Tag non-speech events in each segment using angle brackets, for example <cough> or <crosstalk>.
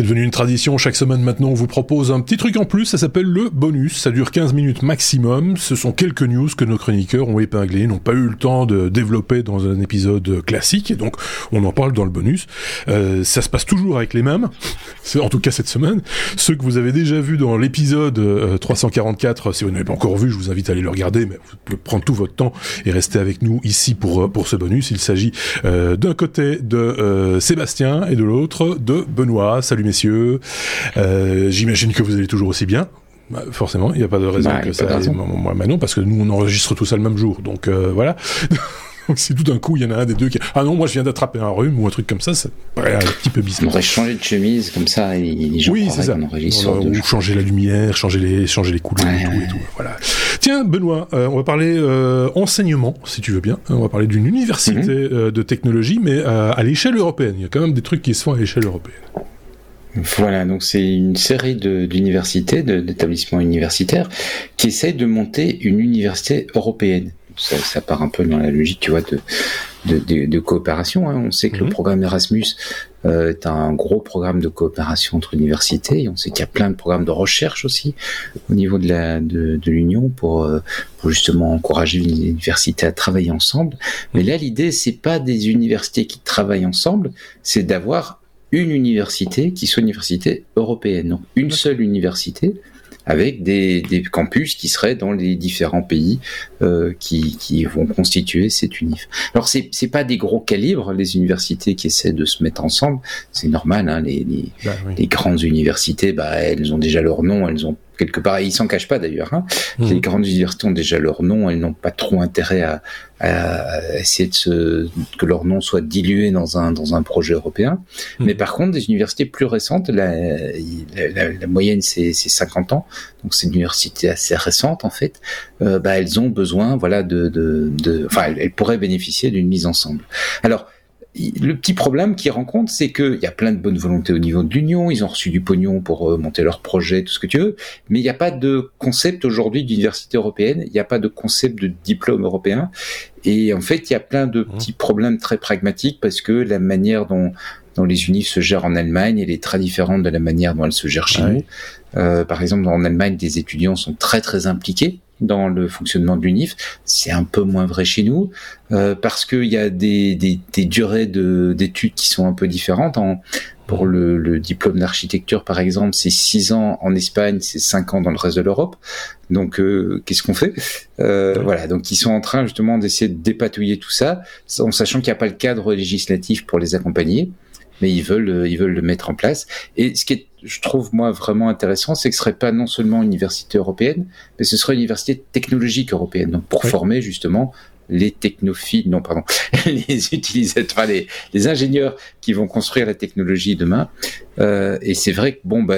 C'est devenu une tradition. Chaque semaine maintenant, on vous propose un petit truc en plus. Ça s'appelle le bonus. Ça dure 15 minutes maximum. Ce sont quelques news que nos chroniqueurs ont épinglées, n'ont pas eu le temps de développer dans un épisode classique. Et donc, on en parle dans le bonus. Euh, ça se passe toujours avec les mêmes. En tout cas, cette semaine. Ceux que vous avez déjà vus dans l'épisode 344, euh, si vous n'avez pas encore vu, je vous invite à aller le regarder, mais vous pouvez prendre tout votre temps et rester avec nous ici pour, euh, pour ce bonus. Il s'agit d'un côté de Sébastien et de l'autre de Benoît. Salut messieurs. Euh, J'imagine que vous allez toujours aussi bien. Bah, forcément, il n'y a pas de raison Bah, que ça. raison. Moi, non, parce que nous on enregistre tout ça le même jour, donc euh, voilà. <laughs> Donc si tout d'un coup il y en a un des deux qui ah non moi je viens d'attraper un rhume ou un truc comme ça, ça paraît un petit peu On bizarre. aurait changé de chemise, comme ça, et les gens Oui, c'est ça. On a- deux ou jours. changer la lumière, changer les, changer les couleurs Ouais, et tout ouais. et tout. Voilà. Tiens, Benoît, euh, on va parler euh, enseignement, si tu veux bien. On va parler d'une université Mhm. euh, de technologie, mais à l'échelle européenne. Il y a quand même des trucs qui se font à l'échelle européenne. Voilà, donc c'est une série d'universités, d'établissements universitaires, qui essayent de monter une université européenne. Ça, ça part un peu dans la logique, tu vois, de, de, de- de coopération. hein. On sait que Mhm. le programme Erasmus euh, est un gros programme de coopération entre universités. Et on sait qu'il y a plein de programmes de recherche aussi au niveau de la de, de l'Union pour, euh, pour justement encourager les universités à travailler ensemble. Mais là, l'idée, c'est pas des universités qui travaillent ensemble, c'est d'avoir une université qui soit une université européenne. Donc une seule université avec des, des campus qui seraient dans les différents pays euh, qui, qui vont constituer cette unif. Alors c'est c'est pas des gros calibres les universités qui essaient de se mettre ensemble, c'est normal. Hein, les, les, Bah, oui. les grandes universités, bah elles ont déjà leur nom, elles ont quelque part, et ils s'en cachent pas d'ailleurs. Hein, Mhm. les grandes universités ont déjà leur nom, elles n'ont pas trop intérêt à, à essayer de se, que leur nom soit dilué dans un, dans un projet européen. Mhm. Mais par contre, des universités plus récentes, la, la, la- la moyenne c'est c'est 50 ans, donc c'est une université assez récente en fait, euh, bah, elles ont besoin voilà, de, de, de, enfin elles, elles pourraient bénéficier d'une mise ensemble. Alors, le petit problème qu'ils rencontrent, c'est qu'il y a plein de bonnes volontés au niveau de l'Union, ils ont reçu du pognon pour euh, monter leur projet, tout ce que tu veux, mais il n'y a pas de concept aujourd'hui d'université européenne, il n'y a pas de concept de diplôme européen, et en fait, il y a plein de petits problèmes très pragmatiques parce que la manière dont, dont les unifs se gèrent en Allemagne, elle est très différente de la manière dont elle se gère chez Ouais. nous. Euh, par exemple, en Allemagne, des étudiants sont très très impliqués dans le fonctionnement de l'UNIF. C'est un peu moins vrai chez nous euh, parce qu'il y a des, des, des durées de- d'études qui sont un peu différentes. En, pour le, le diplôme d'architecture, par exemple, c'est six ans en Espagne, c'est cinq ans dans le reste de l'Europe. Donc, euh, qu'est-ce qu'on fait? Euh, Ouais. Voilà. Donc, ils sont en train justement d'essayer de dépatouiller tout ça, en sachant qu'il n'y a pas le cadre législatif pour les accompagner, mais ils veulent, euh, ils veulent le mettre en place. Et ce qui est, je trouve moi vraiment intéressant, c'est que ce serait pas non seulement une université européenne, mais ce serait une université technologique européenne. Donc, pour Oui. former justement les technophiles, non pardon, <laughs> les utilisateurs, enfin, les, les ingénieurs qui vont construire la technologie demain. Euh, et c'est vrai que bon, bah,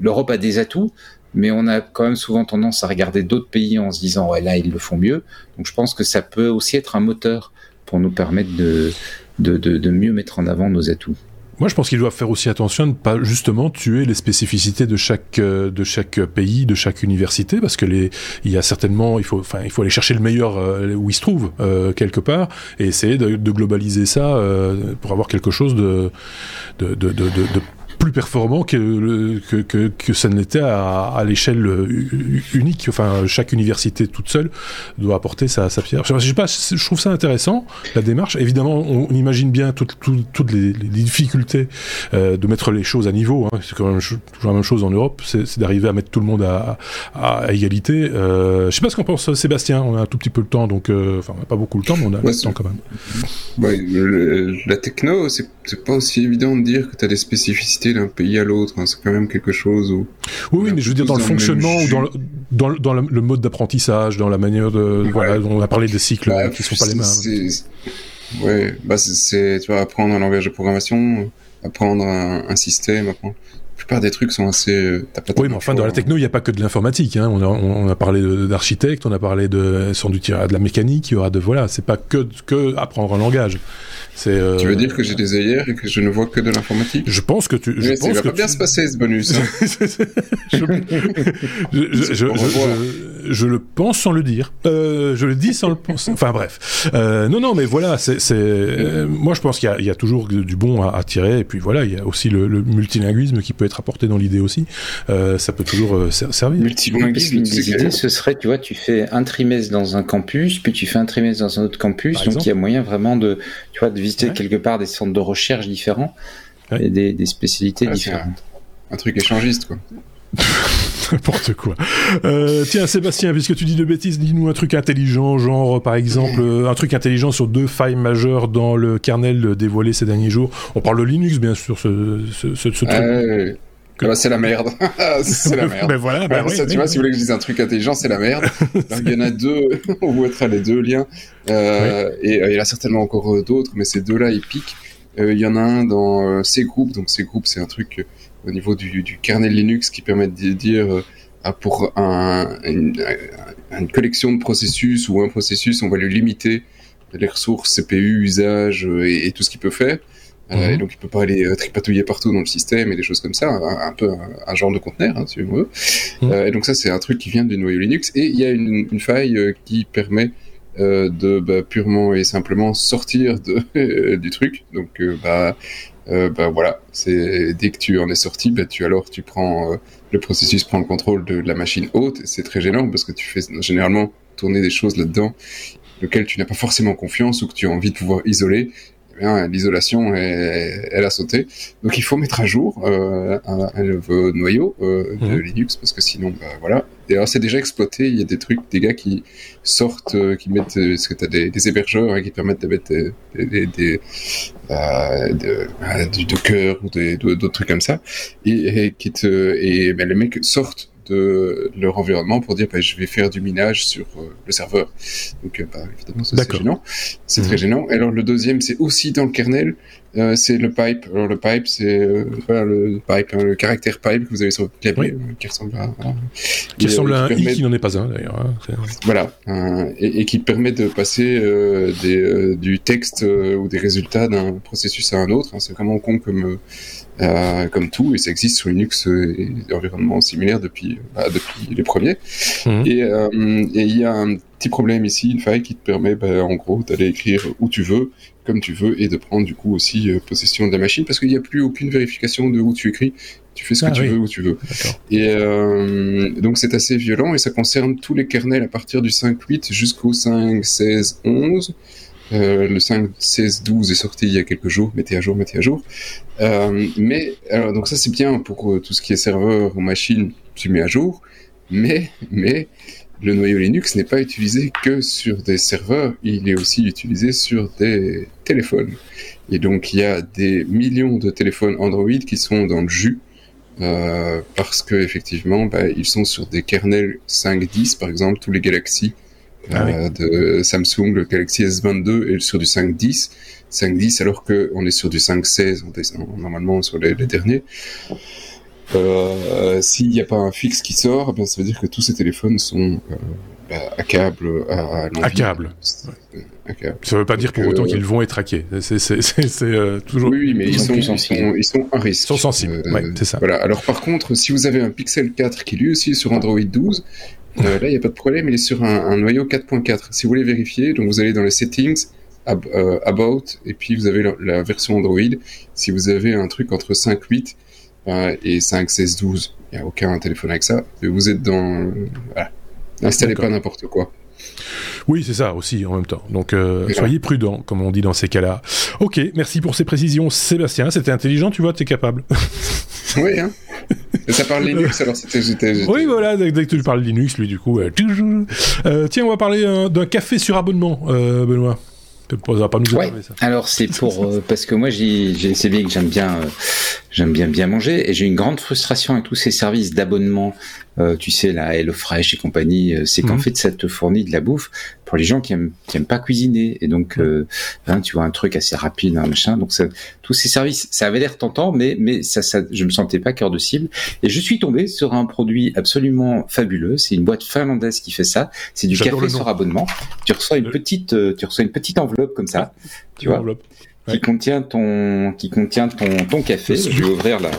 l'Europe a des atouts, mais on a quand même souvent tendance à regarder d'autres pays en se disant ouais là ils le font mieux. Donc je pense que ça peut aussi être un moteur pour nous permettre de de, de, de mieux mettre en avant nos atouts. Moi, je pense qu'ils doivent faire aussi attention de ne pas justement tuer les spécificités de chaque euh, de chaque pays, de chaque université, parce que les il y a certainement il faut enfin il faut aller chercher le meilleur euh, où il se trouve euh, quelque part et essayer de, de globaliser ça euh, pour avoir quelque chose de de, de, de, de plus performant que, le- que, que, que ça ne l'était à, à l'échelle euh, unique. Enfin, chaque université toute seule doit apporter sa, sa pierre. Je sais pas, je trouve ça intéressant, la démarche. Évidemment, on, on imagine bien toutes, toutes, toutes les, les difficultés euh, de mettre les choses à niveau. Hein. C'est quand même toujours la même chose en Europe, c'est d'arriver à mettre tout le monde à, à, à égalité. Euh, je sais pas ce qu'en pense Sébastien. On a un tout petit peu le temps, donc euh, enfin on a pas beaucoup le temps, mais on a Ouais, le temps quand même. Ouais, le- la techno, c'est pas aussi évident de dire que tu as des spécificités d'un pays à l'autre. hein. C'est quand même quelque chose où. Oui, oui, mais je veux dire dans le fonctionnement ou dans le, dans, le- dans le, le mode d'apprentissage, dans la manière de Ouais. voilà, on a parlé des cycles Bah, qui sont pas les mêmes. Ouais, bah c'est- tu vois apprendre un langage de programmation, apprendre un, un système, apprendre. La plupart des trucs sont assez. euh, Oui, mais enfin, dans la techno, il n'y a pas que de l'informatique. Hein. On, a, on a parlé d'architecte, on a parlé de sans doute il y aura de la mécanique, il y aura de voilà. C'est pas que que apprendre un langage. Euh, Tu veux dire que j'ai des œillères et que je ne vois que de l'informatique? Je pense que tu. Je Mais ça va que pas bien se passer ce bonus. hein. <laughs> je, je, je, je- le pense sans le dire. Euh, je le dis sans le penser. <laughs> Enfin bref. Euh, non, non, mais voilà, c'est, euh, moi je pense qu'il y a, il y a toujours du bon à, à, tirer. Et puis voilà, il y a aussi le, le multilinguisme qui peut être apporté dans l'idée aussi. Euh, ça peut toujours euh, servir. Multilinguisme, une des idées, ce serait, tu vois, tu fais un trimestre dans un campus, puis tu fais un trimestre dans un autre campus. donc il y a moyen vraiment de, tu vois, de visiter quelque part des centres de recherche différents ouais. et des, des spécialités différentes. Un, un truc échangiste, quoi. <laughs> N'importe quoi. Euh, tiens, Sébastien, puisque tu dis de bêtises, dis-nous un truc intelligent, genre par exemple un truc intelligent sur deux failles majeures dans le kernel dévoilé ces derniers jours. On parle de Linux, bien sûr, ce, ce, ce, ce truc. Euh... Bah, c'est la merde. <laughs> c'est la <laughs> merde. ben voilà, ben ouais, ça, oui, tu vois, si vous voulez que je dise un truc intelligent, c'est la merde. Il y en a deux, on vous mettra les deux liens. Euh, oui. Et euh, il y en a certainement encore euh, d'autres, mais ces deux-là, ils piquent. Euh, il y en a un dans C group, donc C group, c'est un truc au niveau du, du, kernel Linux qui permet de dire euh, pour un, une, une, collection de processus ou un processus, on va lui limiter les ressources CPU, usage et, et tout ce qu'il peut faire. Euh, mm -hmm. et donc il peut pas aller euh, tripatouiller partout dans le système et des choses comme ça, un, un peu un, un, genre de conteneur, hein, si on veut. Mm -hmm. euh, et donc ça c'est un truc qui vient du noyau Linux. Et il y a une, une faille euh, qui permet euh, de bah, purement et simplement sortir de, <laughs> du truc. Donc bah, bah voilà, c'est dès que tu en es sorti, bah, tu alors tu prends le processus prend le contrôle de, de la machine haute. C'est très gênant parce que tu fais généralement tourner des choses là-dedans lequel tu n'as pas forcément confiance ou que tu as envie de pouvoir isoler l'isolation elle a sauté. Donc il faut mettre à jour euh, un, un, nouveau noyau euh, de mmh. Linux parce que sinon, bah, voilà. Et alors c'est déjà exploité. Il y a des trucs, des gars qui sortent, euh, qui mettent, parce que tu as des, des, hébergeurs hein, qui permettent de mettre des, des, des de, du Docker ou d'autres trucs comme ça, et, et qui te, et ben, les mecs sortent de leur environnement pour dire bah, je vais faire du minage sur euh, le serveur. Donc euh, bah, évidemment c'est gênant, c'est mmh. très gênant. Et alors le deuxième c'est aussi dans le kernel, euh, c'est le pipe. Alors le pipe c'est voilà, le pipe, hein, le caractère pipe que vous avez sur votre clavier oui. qui ressemble à voilà, qui et, ressemble à un i qui n'en est pas un d'ailleurs. Hein. Voilà et, et, qui permet de passer des, du texte ou des résultats d'un processus à un autre. Hein. C'est vraiment con comme euh, comme tout, et ça existe sur Linux et environnements similaires depuis, bah, depuis les premiers. Mmh. Et il y a un petit problème ici, une faille qui te permet, bah, en gros, d'aller écrire où tu veux, comme tu veux, et de prendre du coup aussi euh, possession de la machine, parce qu'il n'y a plus aucune vérification de où tu écris. Tu fais ce que ah, tu oui. veux où tu veux. Et euh, donc c'est assez violent, et ça concerne tous les kernels à partir du 5.8 jusqu'au 5.16.11. Euh, le 5, 16, 12 est sorti il y a quelques jours. Mettez à jour, mettez à jour. Euh, mais alors donc ça c'est bien pour euh, tout ce qui est serveur ou machine, tu mets à jour. Mais mais le noyau Linux n'est pas utilisé que sur des serveurs, il est aussi utilisé sur des téléphones. Et donc il y a des millions de téléphones Android qui sont dans le jus. Euh, parce que effectivement, bah, ils sont sur des kernels 5.10 par exemple, tous les Galaxy ah oui. euh, de Samsung, le Galaxy S22 est sur du 5.10, 5.10 alors qu'on est sur du 5.16 normalement sur les, les derniers. Euh, S'il n'y a pas un fixe qui sort, ben, ça veut dire que tous ces téléphones sont euh, bah, à câble à, à, à câble. Ça ne veut pas dire pour autant qu'ils vont être hackés. C'est euh, toujours. Oui, mais ils sont, ils, sont, ils sont un risque. Ils sont sensibles. Euh, ouais, c'est ça. Voilà. Alors par contre, si vous avez un Pixel 4 qui lui aussi est sur Android 12, euh, là il n'y a pas de problème. Il est sur un, un noyau 4.4. Si vous voulez vérifier, donc vous allez dans les settings, ab, euh, about, et puis vous avez la, la, version Android. Si vous avez un truc entre 5.8 et 5.16.12, il n'y a aucun téléphone avec ça. Vous êtes dans. voilà. N'installez pas n'importe quoi. Oui, c'est ça aussi en même temps. Donc euh, soyez prudents, comme on dit dans ces cas-là. Ok, merci pour ces précisions, Sébastien. C'était intelligent, tu vois, tu es capable. <laughs> oui, hein. Ça parle Linux, alors c'était. Oui, voilà, dès, que tu parles Linux, lui, du coup. Euh, euh, tiens, on va parler d'un café sur abonnement, Benoît. Ça pas nous ouais. ça. Alors c'est pour euh, parce que moi j'ai c'est bien que j'aime bien euh, j'aime bien bien manger et j'ai une grande frustration avec tous ces services d'abonnement. Euh, tu sais la HelloFresh et compagnie, c'est qu'en mmh. fait ça te fournit de la bouffe pour les gens qui aiment qui aiment pas cuisiner et donc mmh. hein, tu vois un truc assez rapide un machin. Donc ça, tous ces services, ça avait l'air tentant mais mais ça, ça je me sentais pas cœur de cible et je suis tombé sur un produit absolument fabuleux. C'est une boîte finlandaise qui fait ça. C'est du café sur abonnement. Tu reçois une petite tu reçois une petite enveloppe comme ça, tu vois, qui contient ton, qui contient ton, ton café. Je vais ouvrir la.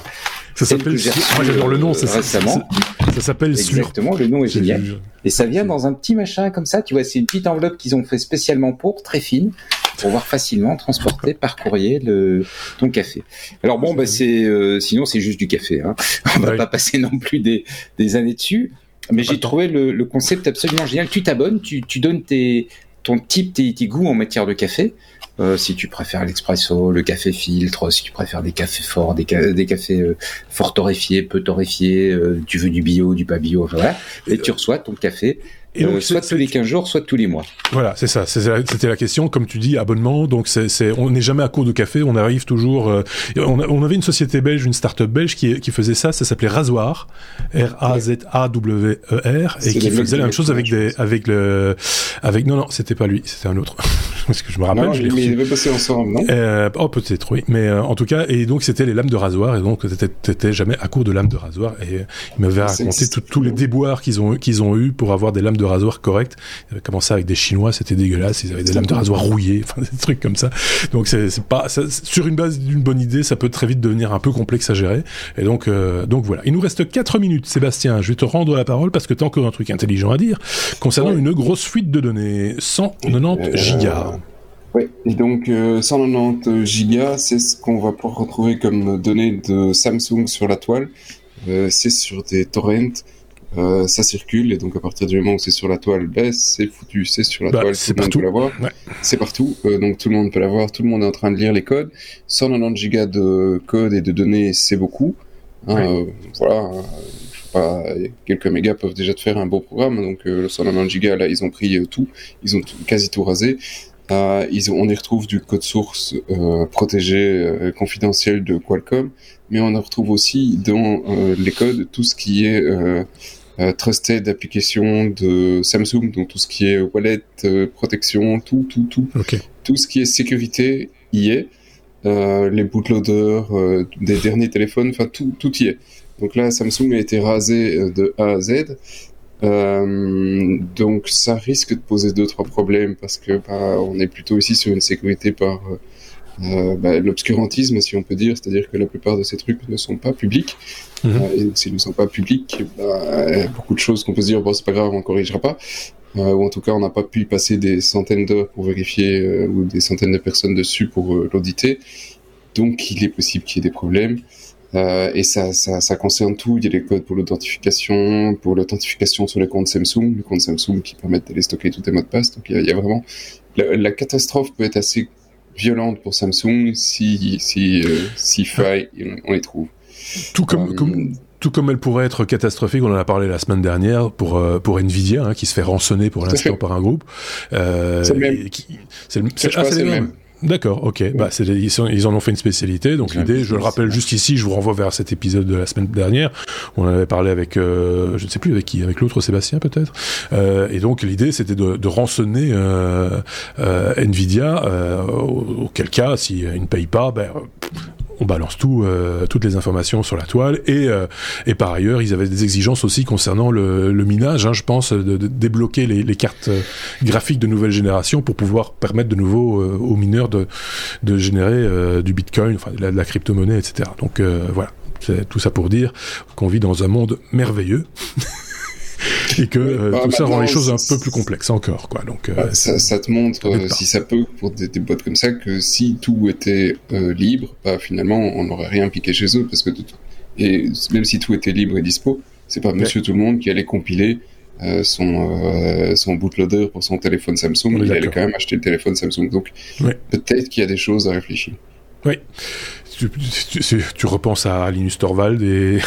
Ça s'appelle. Moi j'adore le nom. Euh, récemment. Ça s'appelle Exactement, le nom est génial. Et ça vient dans un petit machin comme ça, tu vois, c'est une petite enveloppe qu'ils ont fait spécialement pour, très fine, pour pouvoir facilement transporter par courrier le ton café. Alors bon, bah c'est euh, sinon c'est juste du café. Hein. On va pas passer non plus des, des années dessus. Mais j'ai trouvé le, le, concept absolument génial. Tu t'abonnes, tu, tu donnes tes, ton type, tes, tes goûts en matière de café. Euh, si tu préfères l'expresso, le café filtre, si tu préfères des cafés forts, des, des cafés euh, fort torréfiés, peu torréfiés, euh, tu veux du bio, du pas bio, voilà. Et tu reçois ton café et donc, euh, soit tous les 15 jours, soit tous les mois. Voilà, c'est ça. C'était la question. Comme tu dis, abonnement. Donc, c'est, on n'est jamais à court de café. On arrive toujours. Euh, on, on, avait une société belge, une start-up belge qui, qui faisait ça. Ça s'appelait Rasoir, R-A-Z-A-W-E-R, et qui faisait la même chose avec des, avec le, avec non non, c'était pas lui, c'était un autre. <laughs> Parce que je me rappelle. Non, je mais il avait passé ensemble, non? Euh, Oh, peut-être oui. Mais euh, en tout cas, et donc c'était les lames de rasoir, et donc t'étais jamais à court de lames de rasoir. Et il m'avait raconté tous les déboires qu'ils ont qu'ils ont eu pour avoir des lames de rasoir correctes. Ils avaient commencé avec des Chinois, c'était dégueulasse. Ils avaient des lames de rasoir rouillées, enfin des trucs comme ça. Donc c'est pas ça, sur une base d'une bonne idée, ça peut très vite devenir un peu complexe à gérer. Et donc euh, donc voilà. Il nous reste 4 minutes, Sébastien. Je vais te rendre la parole parce que t'as encore un truc intelligent à dire concernant une grosse fuite de données, 190 euh, gigas. Oui, et donc 190 gigas, c'est ce qu'on va pouvoir retrouver comme données de Samsung sur la toile. Euh, c'est sur des torrents euh, ça circule et donc à partir du moment où c'est sur la toile, ben, c'est foutu, c'est sur la bah, toile, tout le monde peut l'avoir. C'est partout, euh, donc tout le monde peut l'avoir, tout le monde est en train de lire les codes. 190 gigas de code et de données, c'est beaucoup. Hein, euh, voilà, pas, quelques mégas peuvent déjà te faire un beau programme. Donc le 190 gigas, là, ils ont pris tout, ils ont quasi tout rasé. Ils on y retrouve du code source protégé, confidentiel de Qualcomm, mais on en retrouve aussi dans les codes tout ce qui est euh, trusted d'applications de Samsung, donc tout ce qui est wallet, euh, protection, tout, tout, tout. Tout ce qui est sécurité y est. Euh, les bootloaders euh, des derniers téléphones, enfin tout, tout y est. Donc là, Samsung a été rasé de A à Z. Euh, donc ça risque de poser deux trois problèmes parce que bah, on est plutôt ici sur une sécurité par euh, bah, l'obscurantisme, si on peut dire, c'est-à-dire que la plupart de ces trucs ne sont pas publics. Mhm. Euh, et donc, s'ils ne sont pas publics, bah, il y a beaucoup de choses qu'on peut se dire, bon, c'est pas grave, on corrigera pas. Euh, ou en tout cas, on n'a pas pu y passer des centaines d'heures pour vérifier, ou des centaines de personnes dessus pour l'auditer. Donc, il est possible qu'il y ait des problèmes. Euh, et ça, ça, ça, concerne tout. Il y a des codes pour l'authentification, pour l'authentification sur les comptes Samsung, les comptes Samsung qui permettent d'aller stocker tous tes mots de passe. Donc il y a, il y a vraiment la, la, catastrophe peut être assez violente pour Samsung si si euh, si faille on les trouve. Tout comme, euh, comme tout comme elle pourrait être catastrophique, on en a parlé la semaine dernière pour euh, pour Nvidia hein, qui se fait rançonner pour l'instant par un groupe. C'est le même. C'est le, ah, le même. D'accord, ok. Bah, c'est, ils, ils, en ont fait une spécialité. Donc l'idée, je le rappelle juste ici, je vous renvoie vers cet épisode de la semaine dernière. On avait parlé avec, euh, je ne sais plus avec qui, avec l'autre Sébastien peut-être. Euh, et donc l'idée, c'était de, de rançonner euh, euh Nvidia. Euh, auquel cas, s'ils ne payent pas, ben, on balance tout, euh, toutes les informations sur la toile. Et, euh, et par ailleurs, ils avaient des exigences aussi concernant le, minage, hein, je pense, de, débloquer les, cartes euh, graphiques de nouvelle génération pour pouvoir permettre de nouveau aux mineurs de, de générer du bitcoin, enfin de la, la crypto-monnaie, etc. Donc voilà, c'est tout ça pour dire qu'on vit dans un monde merveilleux. <laughs> <laughs> et que euh, bah, tout ça rend les choses un peu plus complexes encore quoi. Donc euh, bah, ça, ça, te montre euh, si ça peut pour des, des boîtes comme ça que si tout était libre bah finalement on n'aurait rien piqué chez eux parce que et même si tout était libre et dispo c'est pas Monsieur Tout le Monde qui allait compiler son son bootloader pour son téléphone Samsung. Il allait quand même acheter le téléphone Samsung. Donc peut-être qu'il y a des choses à réfléchir. Oui tu, tu, tu repenses à Linus Torvald et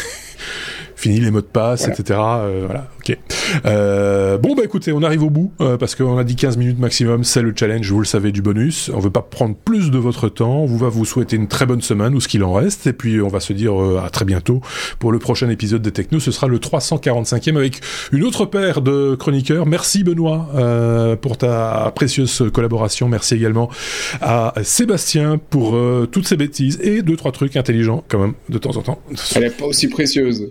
<laughs> fini les mots de passe, etc. Euh, voilà, ok. Euh, bon bah écoutez, on arrive au bout euh, parce qu'on a dit 15 minutes maximum, c'est le challenge, vous le savez du bonus. On veut pas prendre plus de votre temps, on va vous souhaiter une très bonne semaine ou ce qu'il en reste et puis on va se dire à très bientôt pour le prochain épisode des Techno. Ce sera le 345e avec une autre paire de chroniqueurs. Merci Benoît pour ta précieuse collaboration. Merci également à Sébastien pour toutes ces bêtises et deux trois trucs intelligents quand même de temps en temps. Elle est pas aussi précieuse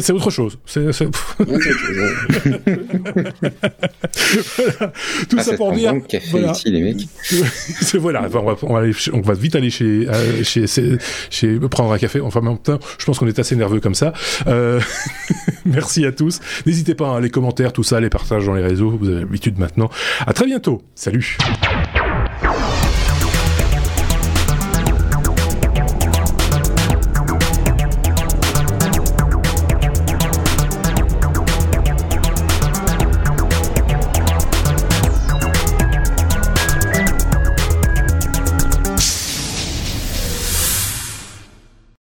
c'est autre chose. C'est, Tout ah, ça pour dire. Voilà. Ici, les mecs. <laughs> voilà. on, va, on, va aller, on, va, vite aller chez, euh, chez, chez, prendre un café. Enfin, en même temps, je pense qu'on est assez nerveux comme ça. Euh, <laughs> merci à tous. N'hésitez pas, hein, les commentaires, tout ça, les partages dans les réseaux. Vous avez l'habitude maintenant. À très bientôt. Salut.